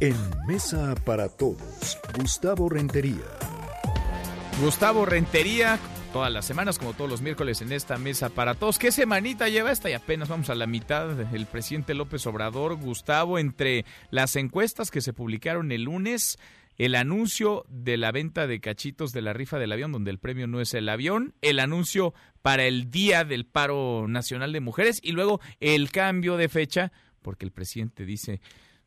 En Mesa para Todos, Gustavo Rentería. Gustavo Rentería, todas las semanas, como todos los miércoles en esta mesa para todos. ¿Qué semanita lleva esta? Y apenas vamos a la mitad. El presidente López Obrador, Gustavo, entre las encuestas que se publicaron el lunes, el anuncio de la venta de cachitos de la rifa del avión, donde el premio no es el avión, el anuncio para el Día del Paro Nacional de Mujeres y luego el cambio de fecha, porque el presidente dice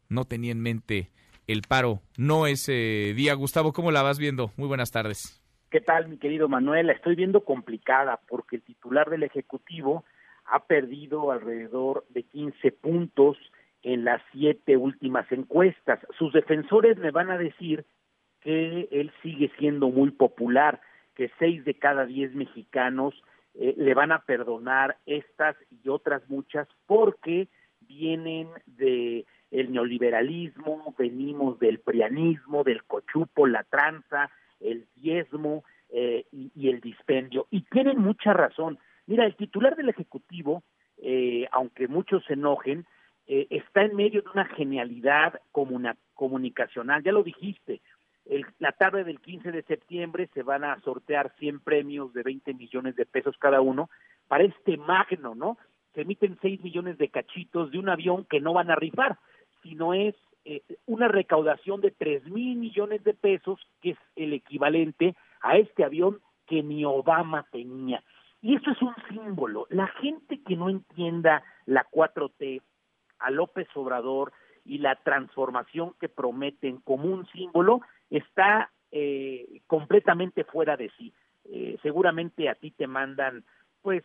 no tenía en mente el paro, no ese día. Gustavo, ¿cómo la vas viendo? Muy buenas tardes. ¿Qué tal, mi querido Manuel? La estoy viendo complicada porque el titular del Ejecutivo ha perdido alrededor de 15 puntos en las siete últimas encuestas. Sus defensores me van a decir que él sigue siendo muy popular, que seis de cada diez mexicanos eh, le van a perdonar estas y otras muchas porque vienen de el neoliberalismo, venimos del prianismo, del cochupo, la tranza, el diezmo eh, y, el dispendio. Y tienen mucha razón. Mira, el titular del Ejecutivo, eh, aunque muchos se enojen, eh, está en medio de una genialidad comunicacional. Ya lo dijiste, la tarde del 15 de septiembre se van a sortear 100 premios de 20 millones de pesos cada uno para este magno, ¿no? Se emiten 6 millones de cachitos de un avión que no van a rifar sino es eh, una recaudación de tres mil millones de pesos, que es el equivalente a este avión que ni Obama tenía. Y eso es un símbolo. La gente que no entienda la 4T, a López Obrador y la transformación que prometen como un símbolo, está eh, completamente fuera de sí. Eh, seguramente a ti te mandan, pues,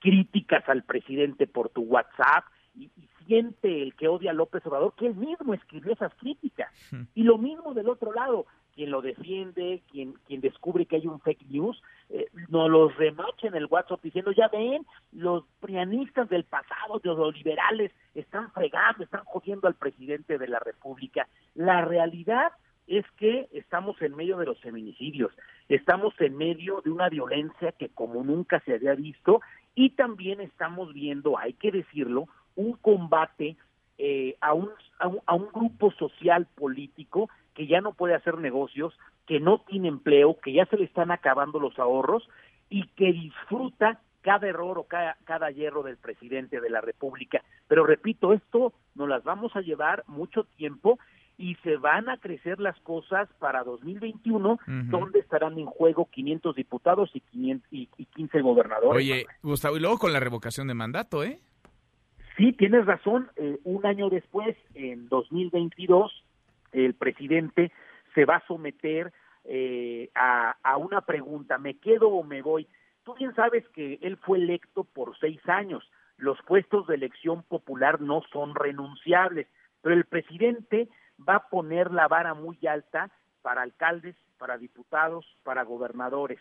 críticas al presidente por tu WhatsApp y, y siente el que odia a López Obrador que él mismo escribió esas críticas. Y lo mismo del otro lado, quien lo defiende, quien, quien descubre que hay un fake news, eh, nos los remacha en el WhatsApp diciendo, ya ven, los prianistas del pasado, los liberales, están fregando, están jodiendo al presidente de la República. La realidad es que estamos en medio de los feminicidios, estamos en medio de una violencia que como nunca se había visto y también estamos viendo, hay que decirlo, un combate eh, a, un, a, un, grupo social político que ya no puede hacer negocios, que no tiene empleo, que ya se le están acabando los ahorros y que disfruta cada error o cada, cada hierro del presidente de la República. Pero repito, esto nos las vamos a llevar mucho tiempo y se van a crecer las cosas para 2021, donde estarán en juego 500 diputados y, 500, y, y 15 gobernadores. Oye, Gustavo, y luego con la revocación de mandato, ¿eh? Sí, tienes razón. Eh, un año después, en 2022, el presidente se va a someter eh, a, a, una pregunta, ¿me quedo o me voy? Tú bien sabes que él fue electo por seis años. Los puestos de elección popular no son renunciables, pero el presidente va a poner la vara muy alta para alcaldes, para diputados, para gobernadores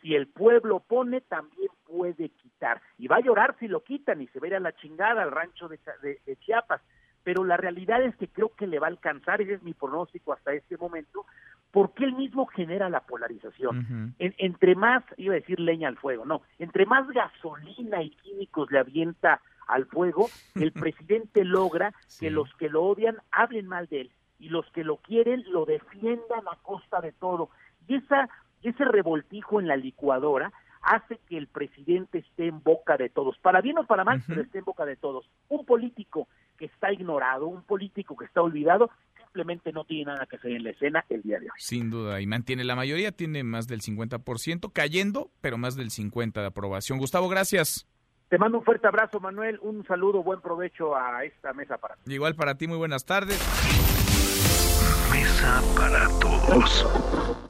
si el pueblo pone, también puede quitar. Y va a llorar si lo quitan y se a la chingada al rancho de, Chiapas. Pero la realidad es que creo que le va a alcanzar, ese es mi pronóstico hasta este momento, porque él mismo genera la polarización. entre más, iba a decir leña al fuego, no, entre más gasolina y químicos le avienta al fuego, el presidente logra que los que lo odian hablen mal de él y los que lo quieren lo defiendan a costa de todo. Y esa ese revoltijo en la licuadora hace que el presidente esté en boca de todos, para bien o para mal, pero esté en boca de todos. Un político que está ignorado, un político que está olvidado, simplemente no tiene nada que hacer en la escena el día de hoy. Sin duda, y mantiene la mayoría, tiene más del 50%, cayendo, pero más del 50% de aprobación. Gustavo, gracias. Te mando un fuerte abrazo, Manuel, un saludo, buen provecho a esta mesa para ti. Igual para ti, muy buenas tardes. Prisa para todos.